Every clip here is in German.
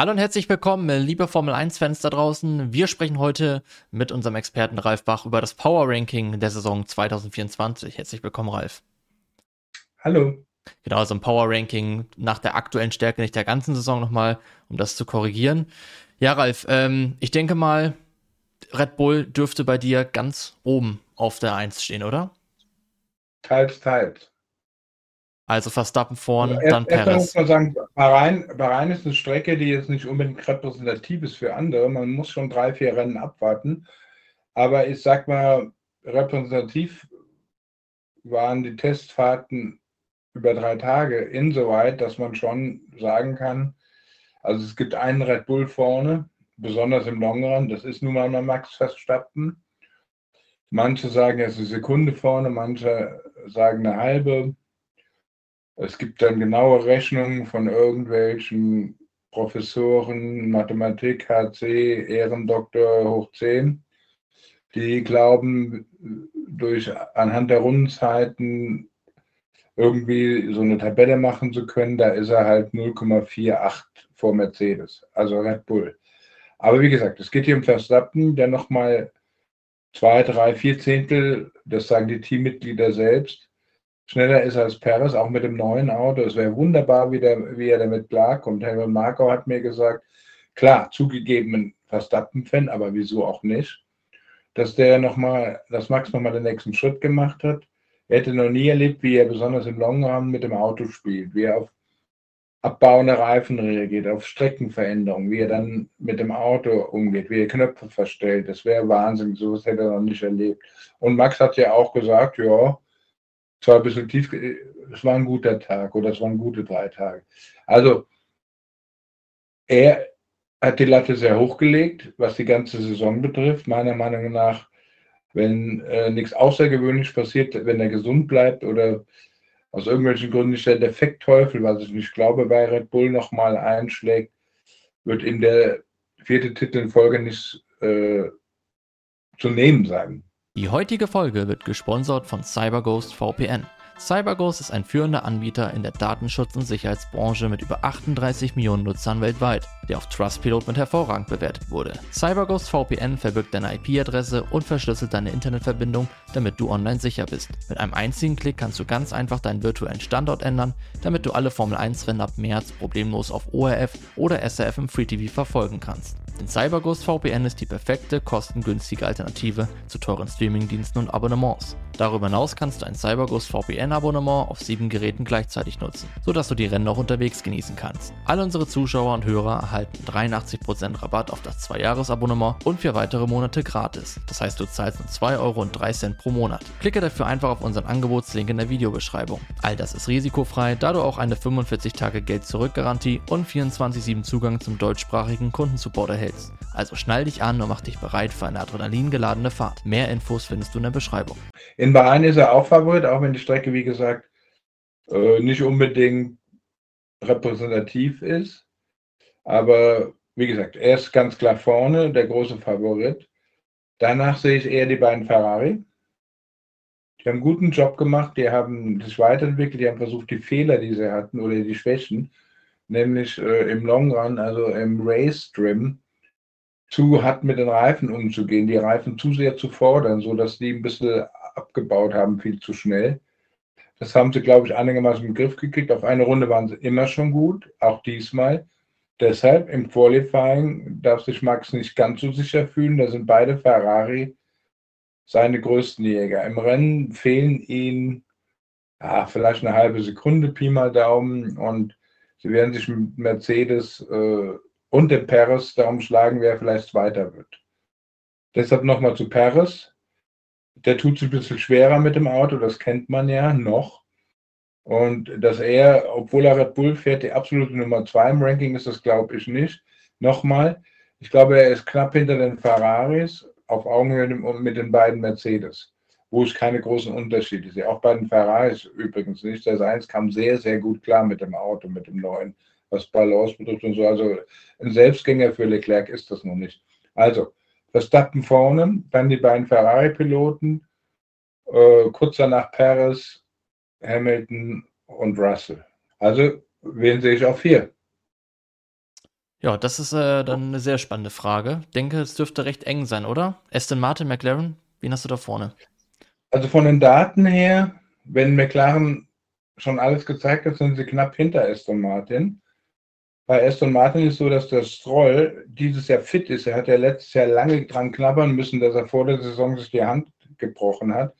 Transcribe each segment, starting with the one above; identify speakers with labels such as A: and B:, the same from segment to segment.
A: Hallo und herzlich willkommen, liebe Formel 1-Fans da draußen. Wir sprechen heute mit unserem Experten Ralf Bach über das Power Ranking der Saison 2024. Herzlich willkommen, Ralf.
B: Hallo.
A: Genau, also ein Power Ranking nach der aktuellen Stärke, nicht der ganzen Saison nochmal, um das zu korrigieren. Ja, Ralf, ähm, ich denke mal, Red Bull dürfte bei dir ganz oben auf der 1 stehen, oder?
B: Teils, teils.
A: Also Verstappen vorn, also dann Perez.
B: muss man sagen, Bahrain, Bahrain ist eine Strecke, die jetzt nicht unbedingt repräsentativ ist für andere. Man muss schon drei, vier Rennen abwarten. Aber ich sag mal, repräsentativ waren die Testfahrten über drei Tage insoweit, dass man schon sagen kann, also es gibt einen Red Bull vorne, besonders im Long Run, das ist nun mal Max Verstappen. Manche sagen, er ist eine Sekunde vorne, manche sagen eine halbe. Es gibt dann genaue Rechnungen von irgendwelchen Professoren, Mathematik, HC, Ehrendoktor hoch 10, die glauben, durch anhand der Rundenzeiten irgendwie so eine Tabelle machen zu können, da ist er halt 0,48 vor Mercedes, also Red Bull. Aber wie gesagt, es geht hier um Verstappen, der nochmal zwei, drei, vier Zehntel, das sagen die Teammitglieder selbst, schneller ist als Perez, auch mit dem neuen Auto. Es wäre wunderbar, wie, der, wie er damit klarkommt. Helmut Marko hat mir gesagt, klar, zugegeben ein Verstappen-Fan, aber wieso auch nicht, dass der nochmal, dass Max nochmal den nächsten Schritt gemacht hat. Er hätte noch nie erlebt, wie er besonders im Longrun mit dem Auto spielt, wie er auf abbauende Reifen reagiert, auf Streckenveränderungen, wie er dann mit dem Auto umgeht, wie er Knöpfe verstellt. Das wäre Wahnsinn, sowas hätte er noch nicht erlebt. Und Max hat ja auch gesagt, ja, zwar ein bisschen tief, es war ein guter Tag oder es waren gute drei Tage. Also er hat die Latte sehr hochgelegt, was die ganze Saison betrifft. Meiner Meinung nach, wenn äh, nichts Außergewöhnliches passiert, wenn er gesund bleibt oder aus irgendwelchen Gründen nicht der Defektteufel, was ich nicht glaube, bei Red Bull nochmal einschlägt, wird ihm der vierte Titel in Folge nicht äh, zu nehmen sein.
A: Die heutige Folge wird gesponsert von CyberGhost VPN. CyberGhost ist ein führender Anbieter in der Datenschutz- und Sicherheitsbranche mit über 38 Millionen Nutzern weltweit, der auf Trustpilot mit hervorragend bewertet wurde. CyberGhost VPN verbirgt deine IP-Adresse und verschlüsselt deine Internetverbindung, damit du online sicher bist. Mit einem einzigen Klick kannst du ganz einfach deinen virtuellen Standort ändern, damit du alle Formel 1-Rennen ab März problemlos auf ORF oder SRF im Free TV verfolgen kannst. Denn CyberGhost VPN ist die perfekte, kostengünstige Alternative zu teuren Streamingdiensten und Abonnements. Darüber hinaus kannst du ein CyberGhost VPN-Abonnement auf sieben Geräten gleichzeitig nutzen, sodass du die Rennen auch unterwegs genießen kannst. Alle unsere Zuschauer und Hörer erhalten 83% Rabatt auf das 2-Jahres-Abonnement und für weitere Monate gratis. Das heißt, du zahlst nur 2,03 Euro pro Monat. Klicke dafür einfach auf unseren Angebotslink in der Videobeschreibung. All das ist risikofrei, da du auch eine 45-Tage-Geld-Zurück-Garantie und 24-7 Zugang zum deutschsprachigen Kundensupport erhältst. Also schnall dich an und mach dich bereit für eine adrenalingeladene Fahrt. Mehr Infos findest du in der Beschreibung.
B: In Bahrain ist er auch Favorit, auch wenn die Strecke, wie gesagt, äh, nicht unbedingt repräsentativ ist. Aber wie gesagt, er ist ganz klar vorne, der große Favorit. Danach sehe ich eher die beiden Ferrari. Die haben einen guten Job gemacht, die haben sich weiterentwickelt, die haben versucht, die Fehler, die sie hatten oder die Schwächen, nämlich äh, im Long Run, also im Race Trim, zu hart mit den Reifen umzugehen, die Reifen zu sehr zu fordern, sodass die ein bisschen abgebaut haben, viel zu schnell. Das haben sie, glaube ich, einigermaßen im Griff gekriegt. Auf eine Runde waren sie immer schon gut, auch diesmal. Deshalb im Qualifying darf sich Max nicht ganz so sicher fühlen. Da sind beide Ferrari seine größten Jäger. Im Rennen fehlen ihnen ja, vielleicht eine halbe Sekunde, Pi mal Daumen. Und sie werden sich mit Mercedes äh, und dem Perez darum schlagen, wer vielleicht Zweiter wird. Deshalb nochmal zu Perez der tut sich ein bisschen schwerer mit dem Auto, das kennt man ja noch. Und dass er, obwohl er Red Bull fährt, die absolute Nummer zwei im Ranking ist, das glaube ich nicht. Nochmal, ich glaube, er ist knapp hinter den Ferraris, auf Augenhöhe mit den beiden Mercedes, wo ich keine großen Unterschiede sehe. Auch bei den Ferraris übrigens nicht. Das eins kam sehr, sehr gut klar mit dem Auto, mit dem neuen, was Balance betrifft und so. Also ein Selbstgänger für Leclerc ist das noch nicht. Also, Verstappen vorne, dann die beiden Ferrari-Piloten, äh, kurz danach Perez, Hamilton und Russell. Also, wen sehe ich auf vier?
A: Ja, das ist äh, dann eine sehr spannende Frage. Ich denke, es dürfte recht eng sein, oder? Aston Martin, McLaren, wen hast du da vorne?
B: Also von den Daten her, wenn McLaren schon alles gezeigt hat, sind sie knapp hinter Aston Martin. Bei Aston Martin ist so, dass der Stroll dieses Jahr fit ist. Er hat ja letztes Jahr lange dran knabbern müssen, dass er vor der Saison sich die Hand gebrochen hat.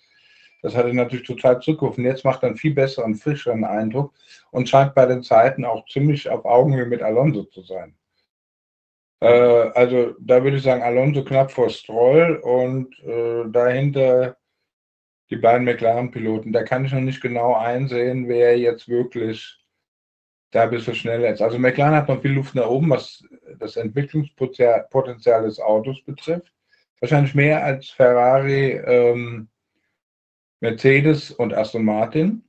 B: Das hat er natürlich total zurückgerufen. Jetzt macht er einen viel besseren, frischeren Eindruck und scheint bei den Zeiten auch ziemlich auf Augenhöhe mit Alonso zu sein. Äh, also da würde ich sagen, Alonso knapp vor Stroll und äh, dahinter die beiden McLaren-Piloten. Da kann ich noch nicht genau einsehen, wer jetzt wirklich da ein bisschen schneller ist. Also McLaren hat noch viel Luft nach oben, was das Entwicklungspotenzial des Autos betrifft. Wahrscheinlich mehr als Ferrari, ähm, Mercedes und Aston Martin.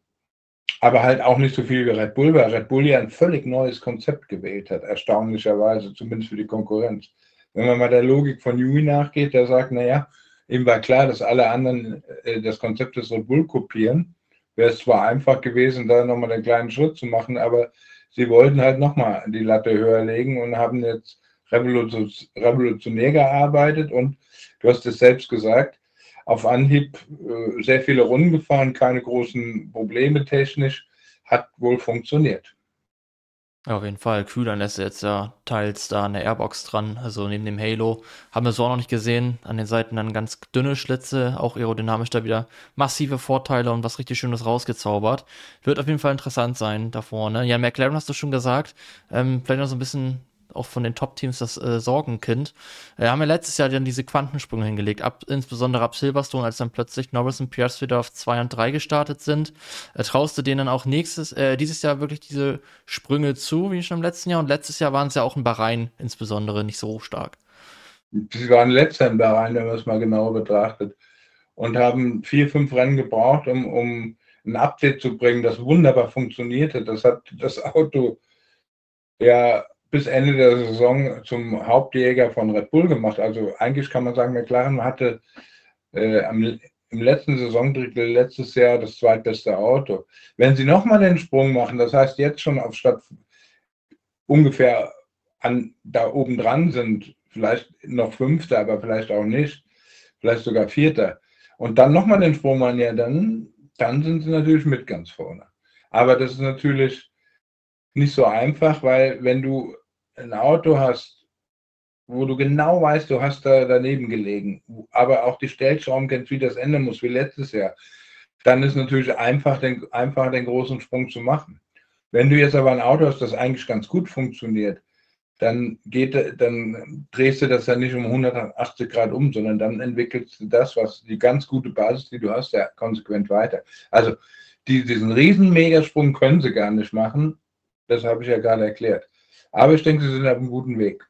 B: Aber halt auch nicht so viel wie Red Bull, weil Red Bull ja ein völlig neues Konzept gewählt hat, erstaunlicherweise, zumindest für die Konkurrenz. Wenn man mal der Logik von Yui nachgeht, der sagt, naja, ihm war klar, dass alle anderen äh, das Konzept des Red Bull kopieren. Wäre es zwar einfach gewesen, da nochmal einen kleinen Schritt zu machen, aber sie wollten halt nochmal die Latte höher legen und haben jetzt revolutionär gearbeitet und du hast es selbst gesagt, auf Anhieb äh, sehr viele Runden gefahren, keine großen Probleme technisch, hat wohl funktioniert.
A: Auf jeden Fall. Kühlern lässt jetzt ja teils da eine Airbox dran, also neben dem Halo. Haben wir so auch noch nicht gesehen. An den Seiten dann ganz dünne Schlitze, auch aerodynamisch da wieder massive Vorteile und was richtig Schönes rausgezaubert. Wird auf jeden Fall interessant sein da vorne. Ja, McLaren hast du schon gesagt. Ähm, vielleicht noch so ein bisschen auch von den Top-Teams das äh, Sorgenkind. Äh, haben ja letztes Jahr dann diese Quantensprünge hingelegt, ab, insbesondere ab Silverstone, als dann plötzlich Norris und Pierce wieder auf 2 und 3 gestartet sind. Äh, traust du denen auch nächstes, äh, dieses Jahr wirklich diese Sprünge zu, wie schon im letzten Jahr? Und letztes Jahr waren es ja auch in Bahrain insbesondere nicht so stark.
B: Sie waren letzter in Bahrain, wenn man es mal genauer betrachtet. Und haben vier, fünf Rennen gebraucht, um, um ein Update zu bringen, das wunderbar funktionierte. Das hat das Auto ja bis Ende der Saison zum Hauptjäger von Red Bull gemacht. Also eigentlich kann man sagen, McLaren hatte äh, am, im letzten Saisondrittel letztes Jahr das zweitbeste Auto. Wenn sie nochmal den Sprung machen, das heißt jetzt schon auf Stadt ungefähr an, da oben dran sind, vielleicht noch Fünfter, aber vielleicht auch nicht, vielleicht sogar Vierter, und dann nochmal den Sprung machen, ja, dann, dann sind sie natürlich mit ganz vorne. Aber das ist natürlich nicht so einfach, weil wenn du ein Auto hast, wo du genau weißt, du hast da daneben gelegen, aber auch die Stellschrauben kennst, wie das ändern muss, wie letztes Jahr, dann ist natürlich einfach den, einfach den großen Sprung zu machen. Wenn du jetzt aber ein Auto hast, das eigentlich ganz gut funktioniert, dann geht, dann drehst du das ja nicht um 180 Grad um, sondern dann entwickelst du das, was die ganz gute Basis, die du hast, ja konsequent weiter. Also die, diesen riesen Megasprung können sie gar nicht machen. Das habe ich ja gerade erklärt. Aber ich denke, sie sind auf einem guten Weg.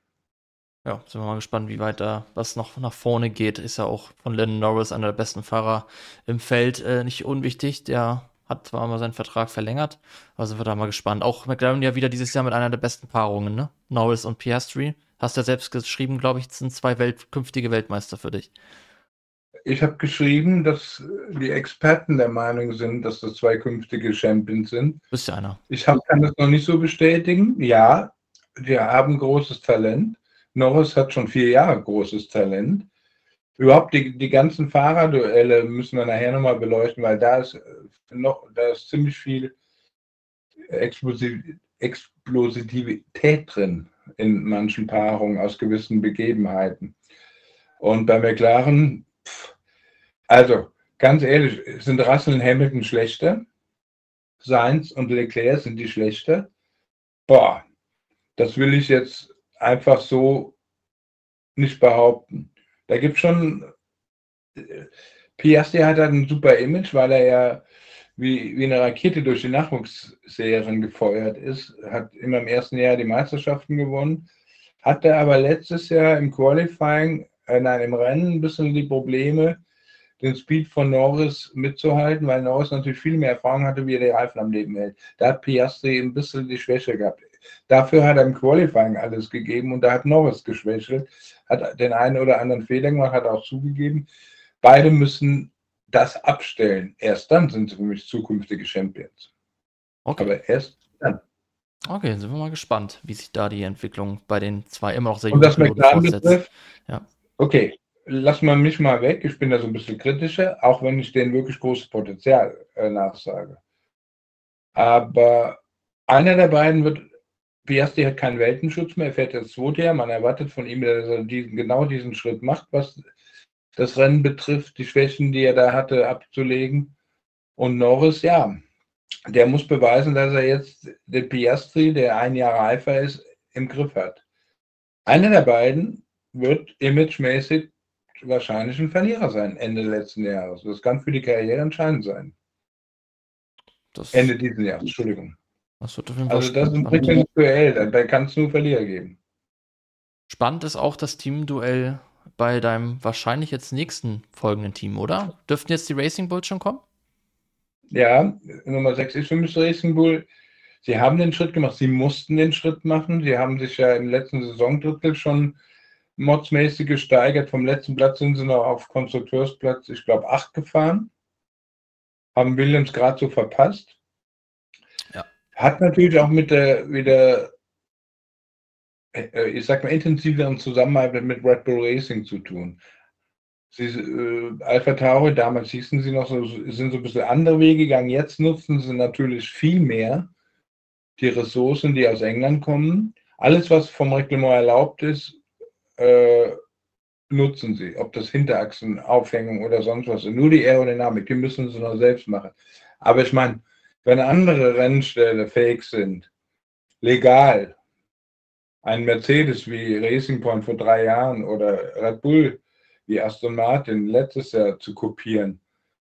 A: Ja, sind wir mal gespannt, wie weit da was noch nach vorne geht. Ist ja auch von Lennon Norris einer der besten Fahrer im Feld äh, nicht unwichtig. Der hat zwar mal seinen Vertrag verlängert, aber sind wir da mal gespannt. Auch McLaren ja wieder dieses Jahr mit einer der besten Paarungen, ne? Norris und Piastri. Hast ja selbst geschrieben, glaube ich, sind zwei Welt künftige Weltmeister für dich.
B: Ich habe geschrieben, dass die Experten der Meinung sind, dass das zwei künftige Champions sind.
A: Bist ja einer.
B: Ich hab, kann das noch nicht so bestätigen. Ja, wir haben großes Talent. Norris hat schon vier Jahre großes Talent. Überhaupt die, die ganzen Fahrerduelle müssen wir nachher nochmal beleuchten, weil da ist äh, noch, da ist ziemlich viel Explosiv, Explosivität drin in manchen Paarungen aus gewissen Begebenheiten. Und bei McLaren, also ganz ehrlich, sind Russell und Hamilton schlechter? Sainz und Leclerc sind die schlechter? Boah, das will ich jetzt einfach so nicht behaupten. Da gibt es schon. Piastri hat halt ein super Image, weil er ja wie, wie eine Rakete durch die Nachwuchsserien gefeuert ist. Hat immer im ersten Jahr die Meisterschaften gewonnen. Hatte aber letztes Jahr im Qualifying, äh, nein, im Rennen ein bisschen die Probleme, den Speed von Norris mitzuhalten, weil Norris natürlich viel mehr Erfahrung hatte, wie er die Reifen am Leben hält. Da hat Piastri ein bisschen die Schwäche gehabt. Dafür hat er im Qualifying alles gegeben und da hat Norris geschwächelt, hat den einen oder anderen Fehler gemacht, hat auch zugegeben. Beide müssen das abstellen. Erst dann sind sie für mich zukünftige Champions. Okay. Aber erst dann.
A: Okay, sind wir mal gespannt, wie sich da die Entwicklung bei den zwei immer noch sehr
B: Piloten fortsetzt. Ja. Okay, lass mal mich mal weg. Ich bin da so ein bisschen kritischer, auch wenn ich denen wirklich großes Potenzial äh, nachsage. Aber einer der beiden wird, Piastri hat keinen Weltenschutz mehr, er fährt jetzt zweite Jahr. Man erwartet von ihm, dass er diesen, genau diesen Schritt macht, was das Rennen betrifft, die Schwächen, die er da hatte, abzulegen. Und Norris, ja, der muss beweisen, dass er jetzt den Piastri, der ein Jahr reifer ist, im Griff hat. Einer der beiden wird imagemäßig wahrscheinlich ein Verlierer sein, Ende letzten Jahres. Das kann für die Karriere entscheidend sein. Das Ende dieses Jahres, Entschuldigung. Das wird auf jeden Fall also das ist ein Duell, da kann es nur Verlierer geben.
A: Spannend ist auch das Teamduell bei deinem wahrscheinlich jetzt nächsten folgenden Team, oder? Dürften jetzt die Racing Bulls schon kommen?
B: Ja, Nummer 6 ist für mich Racing Bull. Sie haben den Schritt gemacht, sie mussten den Schritt machen. Sie haben sich ja im letzten Saisondrittel schon modsmäßig gesteigert. Vom letzten Platz sind sie noch auf Konstrukteursplatz, ich glaube, 8 gefahren. Haben Williams gerade so verpasst. Hat natürlich auch mit der wieder, äh, ich sag mal, intensiveren Zusammenarbeit mit Red Bull Racing zu tun. Sie, äh, Alpha Tauri, damals hießen sie noch so, sind so ein bisschen andere Wege gegangen. Jetzt nutzen sie natürlich viel mehr die Ressourcen, die aus England kommen. Alles, was vom Reglement erlaubt ist, äh, nutzen sie. Ob das Hinterachsenaufhängung oder sonst was. Nur die Aerodynamik, die müssen sie noch selbst machen. Aber ich meine, wenn andere Rennställe fähig sind, legal, ein Mercedes wie Racing Point vor drei Jahren oder Red Bull wie Aston Martin letztes Jahr zu kopieren,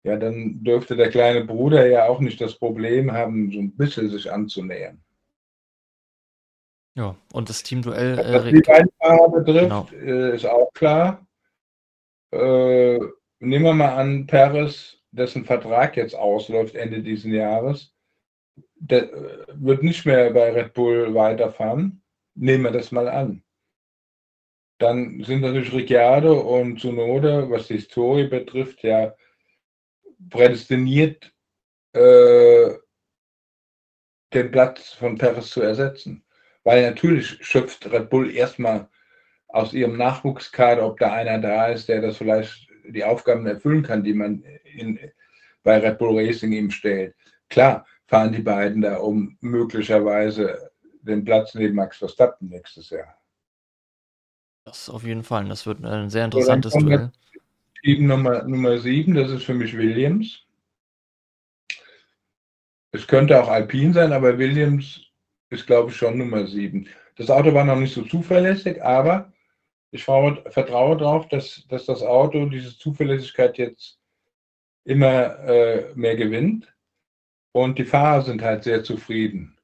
B: ja, dann dürfte der kleine Bruder ja auch nicht das Problem haben, so ein bisschen sich anzunähern.
A: Ja, und das Teamduell.
B: Äh, Was die beiden Fahrer betrifft, genau. äh, ist auch klar. Äh, nehmen wir mal an, Perez, dessen Vertrag jetzt ausläuft Ende dieses Jahres, der äh, wird nicht mehr bei Red Bull weiterfahren. Nehmen wir das mal an. Dann sind natürlich Ricciardo und Tsunoda, was die Historie betrifft, ja prädestiniert, äh, den Platz von Perez zu ersetzen. Weil natürlich schöpft Red Bull erstmal aus ihrem Nachwuchskader, ob da einer da ist, der das vielleicht die Aufgaben erfüllen kann, die man in, bei Red Bull Racing ihm stellt. Klar fahren die beiden da um möglicherweise den Platz neben Max Verstappen nächstes Jahr.
A: Das auf jeden Fall. Das wird ein sehr interessantes so,
B: Duell. Team Nummer, Nummer 7, das ist für mich Williams. Es könnte auch Alpine sein, aber Williams ist, glaube ich, schon Nummer 7. Das Auto war noch nicht so zuverlässig, aber ich vertraue darauf, dass, dass das Auto diese Zuverlässigkeit jetzt immer äh, mehr gewinnt. Und die Fahrer sind halt sehr zufrieden.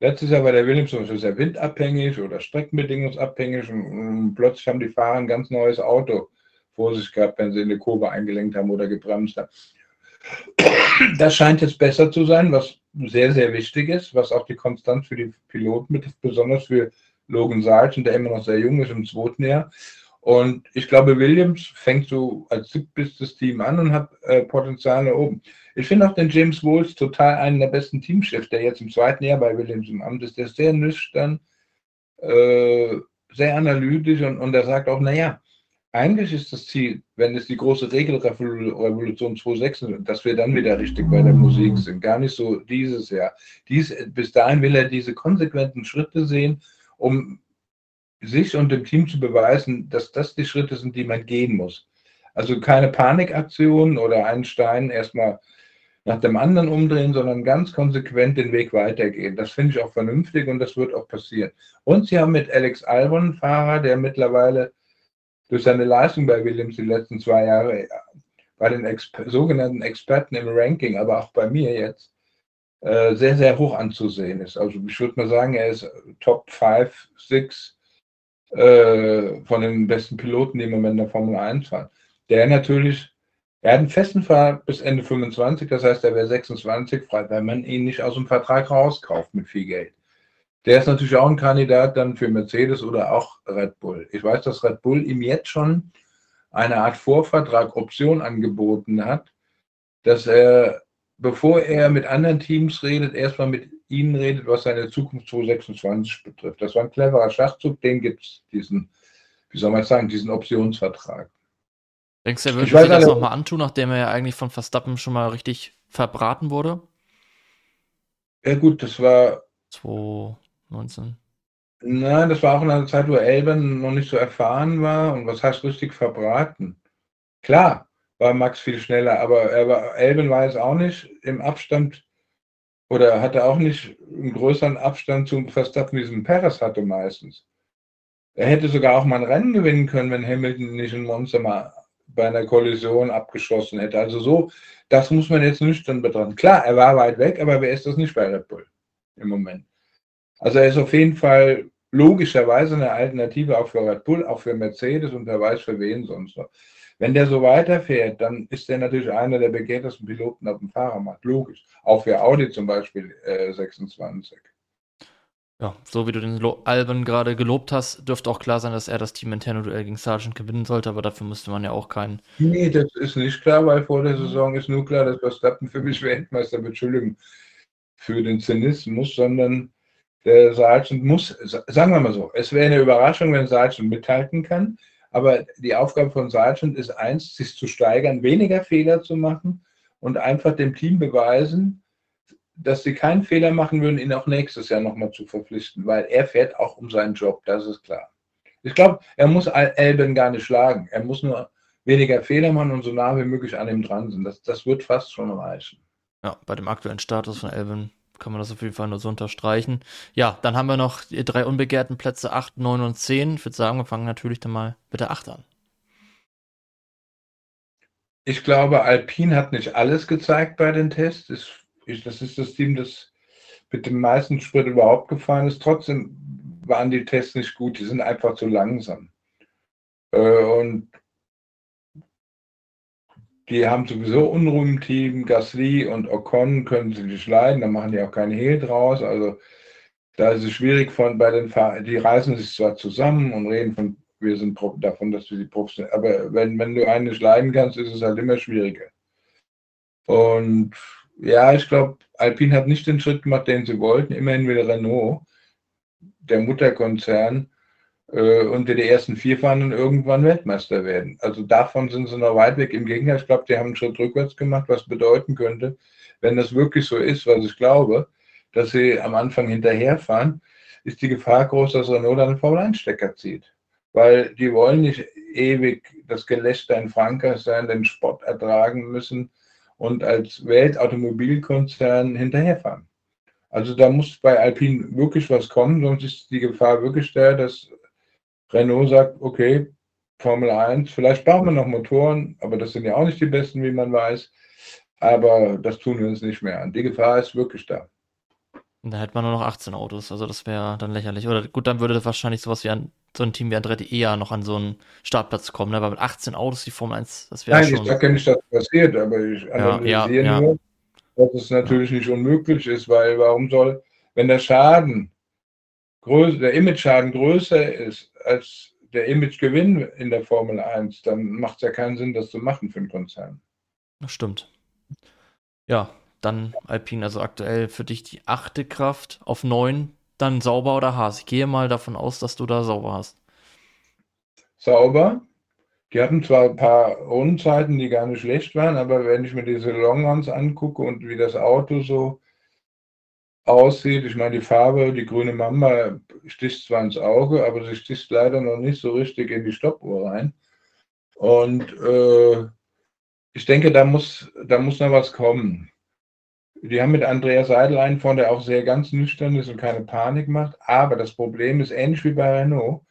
B: Letztes Jahr war der Williams zum Beispiel sehr windabhängig oder streckenbedingungsabhängig und, und, plötzlich haben die Fahrer ein ganz neues Auto vor sich gehabt, wenn sie in eine Kurve eingelenkt haben oder gebremst haben. Das scheint jetzt besser zu sein, was sehr, sehr wichtig ist, was auch die Konstanz für die Piloten betrifft, besonders für Logan Sargent, der immer noch sehr jung ist im zweiten Jahr. Und ich glaube, Williams fängt so als siebtes Team an und hat äh, Potenzial nach oben. Ich finde auch den James Woods total einen der besten Teamchefs, der jetzt im zweiten Jahr bei Williams im Amt ist. Der ist sehr nüchtern, äh, sehr analytisch und, und er sagt auch, naja, eigentlich ist das Ziel, wenn es die große Regelrevolution 2.6 dass wir dann wieder richtig bei der Musik sind. Gar nicht so dieses Jahr. Dies, bis dahin will er diese konsequenten Schritte sehen, um sich und dem Team zu beweisen, dass das die Schritte sind, die man gehen muss. Also keine Panikaktionen oder einen Stein erstmal nach dem anderen umdrehen, sondern ganz konsequent den Weg weitergehen. Das finde ich auch vernünftig und das wird auch passieren. Und sie haben mit Alex Albon einen Fahrer, der mittlerweile durch seine Leistung bei Williams die letzten zwei Jahre bei den Exper sogenannten Experten im Ranking, aber auch bei mir jetzt, äh, sehr, sehr hoch anzusehen ist. Also ich würde mal sagen, er ist Top 5, 6 äh, von den besten Piloten, die im Moment in der Formel 1 fahren. Der natürlich er hat einen festen Vertrag bis Ende 25, das heißt, er wäre 26 frei, weil man ihn nicht aus dem Vertrag rauskauft mit viel Geld. Der ist natürlich auch ein Kandidat dann für Mercedes oder auch Red Bull. Ich weiß, dass Red Bull ihm jetzt schon eine Art Vorvertrag, Option angeboten hat, dass er, bevor er mit anderen Teams redet, erstmal mit ihnen redet, was seine Zukunft 2026 betrifft. Das war ein cleverer Schachzug, den gibt es, diesen, wie soll man sagen, diesen Optionsvertrag.
A: Denkst du, er würde sich das nochmal antun, nachdem er ja eigentlich von Verstappen schon mal richtig verbraten wurde?
B: Ja gut, das war
A: 2019.
B: Nein, das war auch in einer Zeit, wo Elben noch nicht so erfahren war. Und was heißt richtig verbraten? Klar, war Max viel schneller, aber er war, Elben war jetzt auch nicht im Abstand oder hatte auch nicht einen größeren Abstand zum Verstappen, wie es ein Perez hatte meistens. Er hätte sogar auch mal ein Rennen gewinnen können, wenn Hamilton nicht ein Monster mal bei einer Kollision abgeschossen hätte. Also so, das muss man jetzt nüchtern betrachten. Klar, er war weit weg, aber wer ist das nicht bei Red Bull im Moment? Also er ist auf jeden Fall logischerweise eine Alternative auch für Red Bull, auch für Mercedes und wer weiß für wen sonst noch. Wenn der so weiterfährt, dann ist der natürlich einer der begehrtesten Piloten auf dem Fahrermarkt. Logisch. Auch für Audi zum Beispiel äh, 26.
A: Ja, so wie du den Alben gerade gelobt hast, dürfte auch klar sein, dass er das Team interne Duell gegen Sargent gewinnen sollte, aber dafür müsste man ja auch keinen.
B: Nee, das ist nicht klar, weil vor der Saison ist nur klar, dass Verstappen für mich Weltmeister wird. Entschuldigung für den Zynismus, sondern der Sargent muss, sagen wir mal so, es wäre eine Überraschung, wenn Sargent mithalten kann, aber die Aufgabe von Sargent ist eins, sich zu steigern, weniger Fehler zu machen und einfach dem Team beweisen, dass sie keinen Fehler machen würden, ihn auch nächstes Jahr nochmal zu verpflichten, weil er fährt auch um seinen Job, das ist klar. Ich glaube, er muss Elben gar nicht schlagen. Er muss nur weniger Fehler machen und so nah wie möglich an ihm dran sind. Das, das wird fast schon reichen.
A: Ja, bei dem aktuellen Status von Elben kann man das auf jeden Fall nur so unterstreichen. Ja, dann haben wir noch die drei unbegehrten Plätze 8, 9 und 10. Ich würde sagen, wir fangen natürlich dann mal mit der 8 an.
B: Ich glaube, Alpine hat nicht alles gezeigt bei den Tests. Das ist das Team, das mit dem meisten Sprit überhaupt gefahren ist. Trotzdem waren die Tests nicht gut. Die sind einfach zu langsam. Äh, und die haben sowieso Unruhe im Team. Gasly und Ocon können sie nicht leiden, da machen die auch keinen Hehl draus. Also da ist es schwierig von bei den Fahrern, die reißen sich zwar zusammen und reden von, wir sind davon, dass wir die Profs sind, aber wenn, wenn du einen nicht leiden kannst, ist es halt immer schwieriger. Und ja, ich glaube, Alpine hat nicht den Schritt gemacht, den sie wollten. Immerhin will Renault, der Mutterkonzern, äh, unter die ersten vier fahren irgendwann Weltmeister werden. Also davon sind sie noch weit weg. Im Gegenteil, ich glaube, die haben einen Schritt rückwärts gemacht, was bedeuten könnte, wenn das wirklich so ist, was ich glaube, dass sie am Anfang hinterherfahren, ist die Gefahr groß, dass Renault dann einen Formel-1-Stecker zieht. Weil die wollen nicht ewig das Gelächter in Frankreich sein, den Sport ertragen müssen und als Weltautomobilkonzern hinterherfahren. Also da muss bei Alpine wirklich was kommen, sonst ist die Gefahr wirklich da, dass Renault sagt, okay, Formel 1, vielleicht brauchen wir noch Motoren, aber das sind ja auch nicht die besten, wie man weiß. Aber das tun wir uns nicht mehr an. Die Gefahr ist wirklich da.
A: Da hätte man nur noch 18 Autos, also das wäre dann lächerlich. Oder gut, dann würde wahrscheinlich sowas wie ein, so ein Team wie Andretti eher noch an so einen Startplatz kommen, ne? aber mit 18 Autos die Formel 1, das wäre schon...
B: Nein, ich sage ja nicht, dass das passiert, aber ich analysiere ja, ja, nur, dass es natürlich nicht unmöglich ist, weil warum soll, wenn der Schaden, größer, der Image-Schaden größer ist als der Imagegewinn in der Formel 1, dann macht es ja keinen Sinn, das zu machen für einen Konzern.
A: Das stimmt. Ja, dann Alpine, also aktuell für dich die achte Kraft auf neun, dann sauber oder Haas. Ich gehe mal davon aus, dass du da sauber hast.
B: Sauber. Die hatten zwar ein paar Rundenzeiten, die gar nicht schlecht waren, aber wenn ich mir diese Longruns angucke und wie das Auto so aussieht. Ich meine, die Farbe, die grüne Mamba sticht zwar ins Auge, aber sie sticht leider noch nicht so richtig in die Stoppuhr rein. Und äh, ich denke, da muss, da muss noch was kommen. Die haben mit Andreas Seidel einen von, der auch sehr ganz nüchtern ist und keine Panik macht. Aber das Problem ist ähnlich wie bei Renault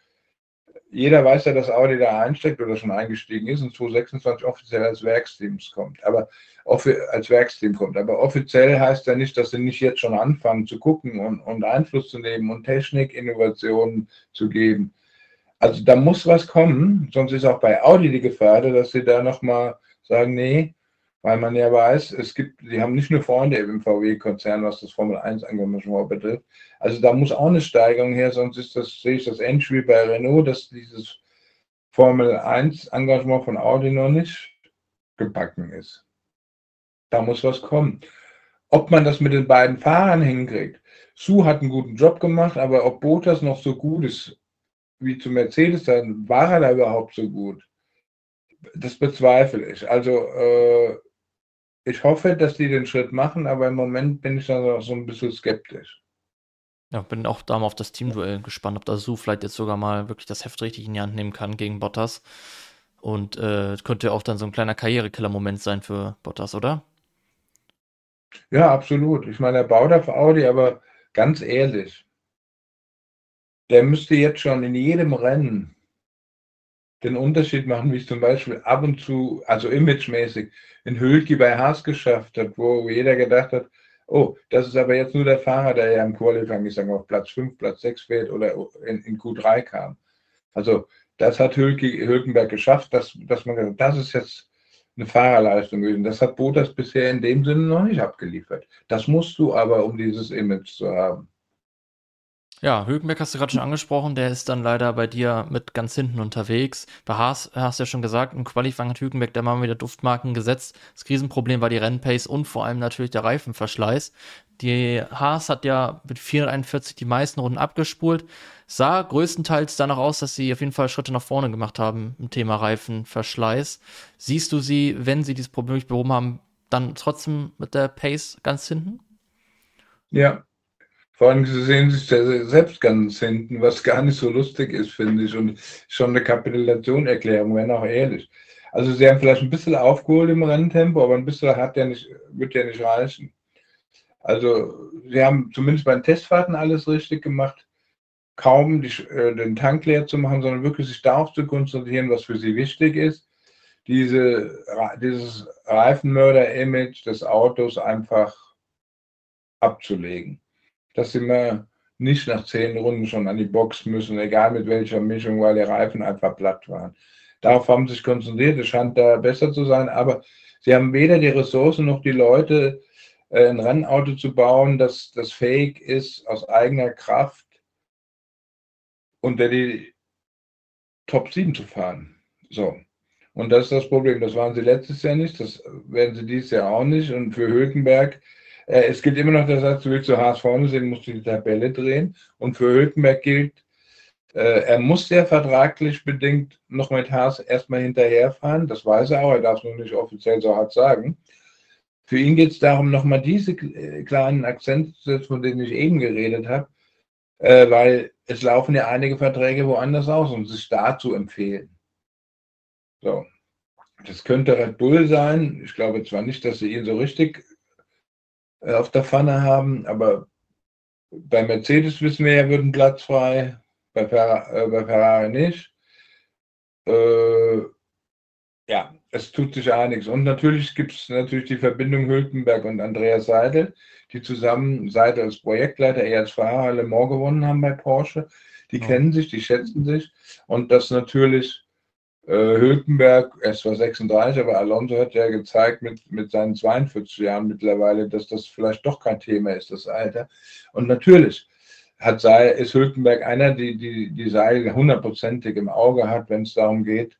B: jeder weiß ja, dass Audi da einsteckt oder schon eingestiegen ist und 2026 offiziell als Werksteams kommt. Aber als Werksteam kommt. Aber offiziell heißt ja nicht, dass sie nicht jetzt schon anfangen zu gucken und, und Einfluss zu nehmen und Technik, Innovationen zu geben. Also da muss was kommen, sonst ist auch bei Audi die Gefahr, dass sie da nochmal sagen, nee, weil man ja weiß, es gibt, die haben nicht nur Freunde im VW-Konzern, was das Formel 1-Engagement betrifft. Also da muss auch eine Steigerung her, sonst ist das, sehe ich das ähnlich wie bei Renault, dass dieses Formel 1-Engagement von Audi noch nicht gebacken ist. Da muss was kommen. Ob man das mit den beiden Fahrern hinkriegt, Su hat einen guten Job gemacht, aber ob Bottas noch so gut ist wie zu Mercedes, dann war er da überhaupt so gut. Das bezweifle ich. Also äh, ich hoffe, dass die den Schritt machen, aber im Moment bin ich da noch so ein bisschen skeptisch.
A: Ja, bin auch da mal auf das Teamduell gespannt, ob da Su vielleicht jetzt sogar mal wirklich das Heft richtig in die Hand nehmen kann gegen Bottas. Und äh, könnte auch dann so ein kleiner Karrierekiller-Moment sein für Bottas, oder?
B: Ja, absolut. Ich meine, er baut auf Audi, aber ganz ehrlich, der müsste jetzt schon in jedem Rennen den Unterschied machen, wie es zum Beispiel ab und zu, also imagemäßig, in Hülki bei Haas geschafft hat, wo jeder gedacht hat, oh, das ist aber jetzt nur der Fahrer, der ja im Qualifying, ich sage auf Platz 5, Platz 6 fährt oder in, in Q3 kam. Also das hat Hülki, Hülkenberg geschafft, dass, dass man gesagt das ist jetzt eine Fahrerleistung gewesen. Das hat Bottas bisher in dem Sinne noch nicht abgeliefert. Das musst du aber, um dieses Image zu haben.
A: Ja, Hülkenberg hast du gerade schon angesprochen, der ist dann leider bei dir mit ganz hinten unterwegs. Bei Haas hast du ja schon gesagt, im Qualifying hat Hülkenberg da mal wieder Duftmarken gesetzt. Das Krisenproblem war die Rennpace und vor allem natürlich der Reifenverschleiß. Die Haas hat ja mit 441 die meisten Runden abgespult. Sah größtenteils danach aus, dass sie auf jeden Fall Schritte nach vorne gemacht haben im Thema Reifenverschleiß. Siehst du sie, wenn sie dieses Problem nicht behoben haben, dann trotzdem mit der Pace ganz hinten?
B: Ja, vor allem, sie sehen sich selbst ganz hinten, was gar nicht so lustig ist, finde ich. Und schon eine Kapitulationerklärung, wenn auch ehrlich. Also sie haben vielleicht ein bisschen aufgeholt im Renntempo, aber ein bisschen hat ja nicht, wird ja nicht reichen. Also sie haben zumindest bei den Testfahrten alles richtig gemacht. Kaum die, äh, den Tank leer zu machen, sondern wirklich sich darauf zu konzentrieren, was für sie wichtig ist. Diese, dieses Reifenmörder-Image des Autos einfach abzulegen dass sie mal nicht nach zehn Runden schon an die Box müssen, egal mit welcher Mischung, weil die Reifen einfach platt waren. Darauf haben sie sich konzentriert, es scheint da besser zu sein, aber sie haben weder die Ressourcen noch die Leute, äh, ein Rennauto zu bauen, das, das fähig ist, aus eigener Kraft unter die Top 7 zu fahren. So. Und das ist das Problem. Das waren sie letztes Jahr nicht, das werden sie dieses Jahr auch nicht. Und für Hülkenberg es gilt immer noch der Satz, du willst zu Haas vorne sehen, musst du die Tabelle drehen. Und für Hülkenberg gilt, äh, er muss ja vertraglich bedingt noch mit Haas erstmal hinterherfahren. Das weiß er auch, er darf es nur nicht offiziell so hart sagen. Für ihn geht es darum, nochmal diese äh, kleinen Akzente zu setzen, von denen ich eben geredet habe, weil es laufen ja einige Verträge woanders aus und sich da zu empfehlen. So. Das könnte Red Bull sein. Ich glaube zwar nicht, dass sie ihn so richtig äh, auf der Pfanne haben. Aber bei Mercedes wissen wir ja, wird ein Platz frei, bei, Fer äh, bei Ferrari nicht. Äh, ja, es tut sich einiges. Und natürlich gibt es natürlich die Verbindung Hülkenberg und Andreas Seidel, die zusammen, Seidel als Projektleiter, er als Fahrer Le Mans gewonnen haben bei Porsche. Die ja. kennen sich, die schätzen sich. Und das natürlich äh, Hülkenberg, er ist zwar 36, aber Alonso hat ja gezeigt mit, mit seinen 42 Jahren mittlerweile, dass das vielleicht doch kein Thema ist, das Alter. Und natürlich hat Seil, ist Hülkenberg einer, die die, die Seil hundertprozentig im Auge hat, wenn es darum geht,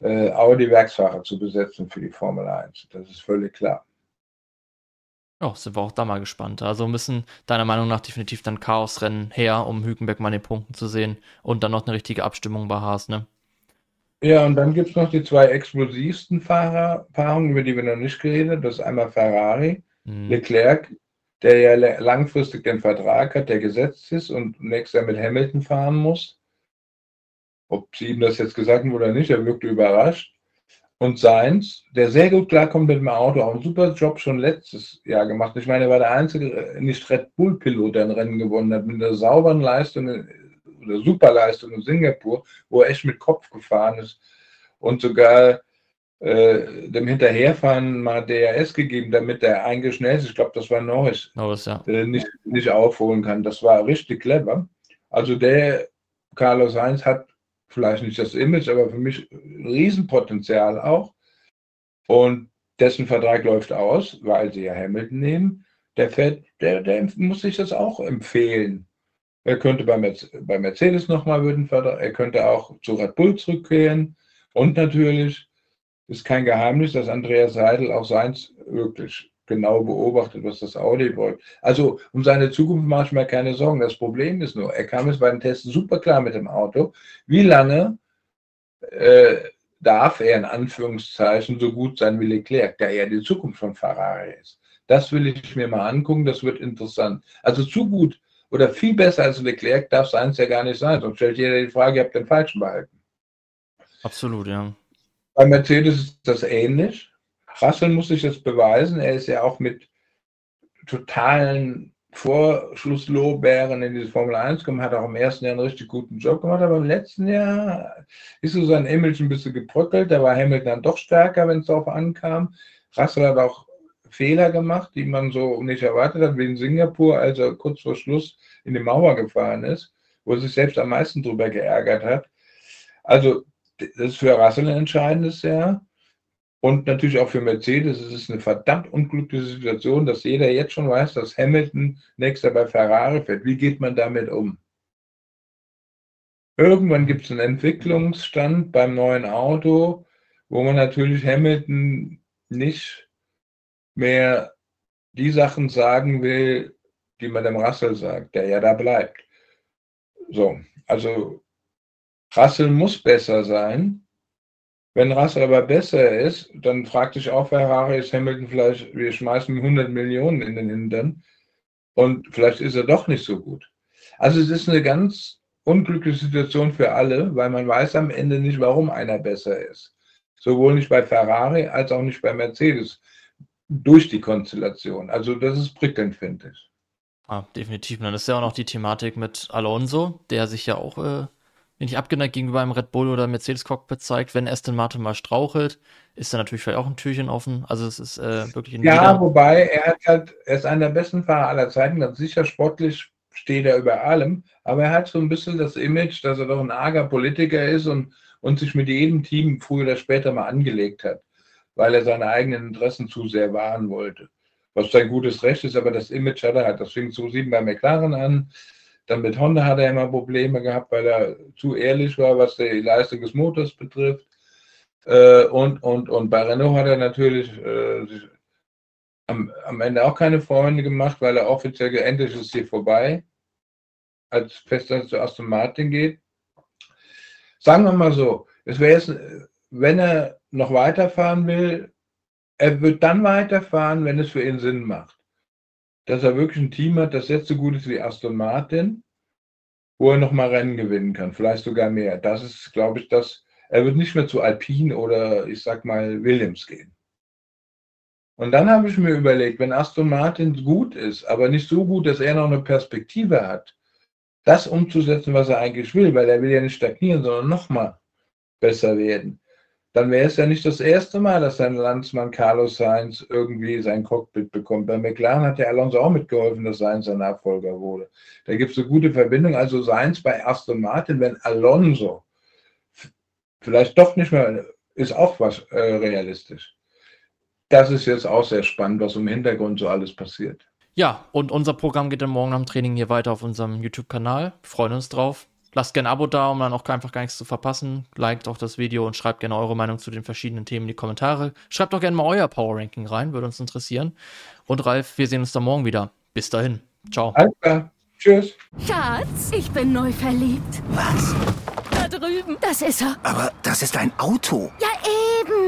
B: äh, Audi-Werksfahrer zu besetzen für die Formel 1. Das ist völlig klar.
A: Ja, sind wir auch da mal gespannt. Also müssen deiner Meinung nach definitiv dann Chaosrennen her, um Hülkenberg mal in den Punkten zu sehen und dann noch eine richtige Abstimmung bei Haas, ne?
B: Ja, und dann gibt es noch die zwei explosivsten Fahrerpaarungen, über die wir noch nicht geredet haben. Das ist einmal Ferrari, mhm. Leclerc, der ja langfristig den Vertrag hat, der gesetzt ist und nächstes Jahr mit Hamilton fahren muss. Ob sie ihm das jetzt gesagt haben oder nicht, er wirkte überrascht. Und Sainz, der sehr gut klarkommt mit dem Auto, auch einen super Job schon letztes Jahr gemacht. Ich meine, er war der einzige nicht Red Bull-Pilot, der ein Rennen gewonnen hat, mit einer sauberen Leistung oder Superleistung in Singapur, wo er echt mit Kopf gefahren ist und sogar äh, dem Hinterherfahren mal DRS gegeben, damit er eingeschnellt ist. Ich glaube, das war Norris,
A: Norris ja.
B: äh, nicht, nicht aufholen kann. Das war richtig clever. Also der Carlos Sainz hat vielleicht nicht das Image, aber für mich Riesenpotenzial auch. Und dessen Vertrag läuft aus, weil sie ja Hamilton nehmen. Der, fährt, der, der muss sich das auch empfehlen. Er könnte bei, Mercedes, bei Mercedes nochmal würden er könnte auch zu Red Bull zurückkehren. Und natürlich ist kein Geheimnis, dass Andreas Seidel auch seins wirklich genau beobachtet, was das Audi wollte. Also um seine Zukunft mache ich mir keine Sorgen. Das Problem ist nur, er kam jetzt bei den Tests super klar mit dem Auto. Wie lange äh, darf er in Anführungszeichen so gut sein wie Leclerc, der ja die Zukunft von Ferrari ist? Das will ich mir mal angucken, das wird interessant. Also zu gut oder viel besser als Leclerc darf es eins ja gar nicht sein. Sonst stellt jeder die Frage, ihr habt den Falschen behalten.
A: Absolut, ja.
B: Bei Mercedes ist das ähnlich. Russell muss sich das beweisen. Er ist ja auch mit totalen Vorschlusslorbeeren in diese Formel 1 gekommen, hat auch im ersten Jahr einen richtig guten Job gemacht, aber im letzten Jahr ist so sein Image ein bisschen gebröckelt. Da war Hamilton dann doch stärker, wenn es darauf ankam. Russell hat auch Fehler gemacht, die man so nicht erwartet hat, wie in Singapur, als er kurz vor Schluss in die Mauer gefahren ist, wo er sich selbst am meisten drüber geärgert hat. Also, das ist für Russell ein entscheidendes Jahr. Und natürlich auch für Mercedes es ist eine verdammt unglückliche Situation, dass jeder jetzt schon weiß, dass Hamilton nächster bei Ferrari fährt. Wie geht man damit um? Irgendwann gibt es einen Entwicklungsstand beim neuen Auto, wo man natürlich Hamilton nicht mehr die Sachen sagen will, die man dem Russell sagt, der ja da bleibt. So, also Russell muss besser sein. Wenn Russell aber besser ist, dann fragt sich auch Ferrari, ist Hamilton vielleicht, wir schmeißen 100 Millionen in den Hintern und vielleicht ist er doch nicht so gut. Also es ist eine ganz unglückliche Situation für alle, weil man weiß am Ende nicht, warum einer besser ist. Sowohl nicht bei Ferrari als auch nicht bei Mercedes durch die Konstellation. Also das ist prickelnd, finde ich.
A: Ah, definitiv. Und dann ist ja auch noch die Thematik mit Alonso, der sich ja auch äh, nicht abgeneigt gegenüber einem Red Bull oder Mercedes-Cockpit zeigt. Wenn Aston Martin mal strauchelt, ist da natürlich vielleicht auch ein Türchen offen. Also es ist äh, wirklich ein
B: Ja, jeder... wobei er hat halt, er ist einer der besten Fahrer aller Zeiten. Ganz sicher sportlich steht er über allem, aber er hat so ein bisschen das Image, dass er doch ein arger Politiker ist und, und sich mit jedem Team früher oder später mal angelegt hat weil er seine eigenen Interessen zu sehr wahren wollte. Was sein gutes Recht ist, aber das Image hat er halt. Das fing zu sieben bei McLaren an. Dann mit Honda hat er immer Probleme gehabt, weil er zu ehrlich war, was die Leistung des Motors betrifft. Äh, und, und, und bei Renault hat er natürlich äh, am, am Ende auch keine Freunde gemacht, weil er offiziell geendet ist hier vorbei, als Fester zu Aston Martin geht. Sagen wir mal so, es wäre jetzt, wenn er noch weiterfahren will, er wird dann weiterfahren, wenn es für ihn Sinn macht. Dass er wirklich ein Team hat, das jetzt so gut ist wie Aston Martin, wo er nochmal Rennen gewinnen kann, vielleicht sogar mehr. Das ist, glaube ich, das. Er wird nicht mehr zu Alpine oder ich sag mal Williams gehen. Und dann habe ich mir überlegt, wenn Aston Martin gut ist, aber nicht so gut, dass er noch eine Perspektive hat, das umzusetzen, was er eigentlich will, weil er will ja nicht stagnieren, sondern nochmal besser werden dann wäre es ja nicht das erste Mal, dass sein Landsmann Carlos Sainz irgendwie sein Cockpit bekommt. Bei McLaren hat der Alonso auch mitgeholfen, dass Sainz sein Nachfolger wurde. Da gibt es eine gute Verbindung. Also Sainz bei Aston Martin, wenn Alonso vielleicht doch nicht mehr, ist auch was äh, realistisch. Das ist jetzt auch sehr spannend, was im Hintergrund so alles passiert.
A: Ja, und unser Programm geht dann morgen am Training hier weiter auf unserem YouTube-Kanal. Freuen uns drauf. Lasst gerne ein Abo da, um dann auch einfach gar nichts zu verpassen. Liked auch das Video und schreibt gerne eure Meinung zu den verschiedenen Themen in die Kommentare. Schreibt doch gerne mal euer Power Ranking rein, würde uns interessieren. Und Ralf, wir sehen uns dann morgen wieder. Bis dahin. Ciao.
B: Alles Tschüss.
C: Schatz, ich bin neu verliebt.
D: Was?
C: Da drüben. Das ist er.
D: Aber das ist ein Auto.
C: Ja,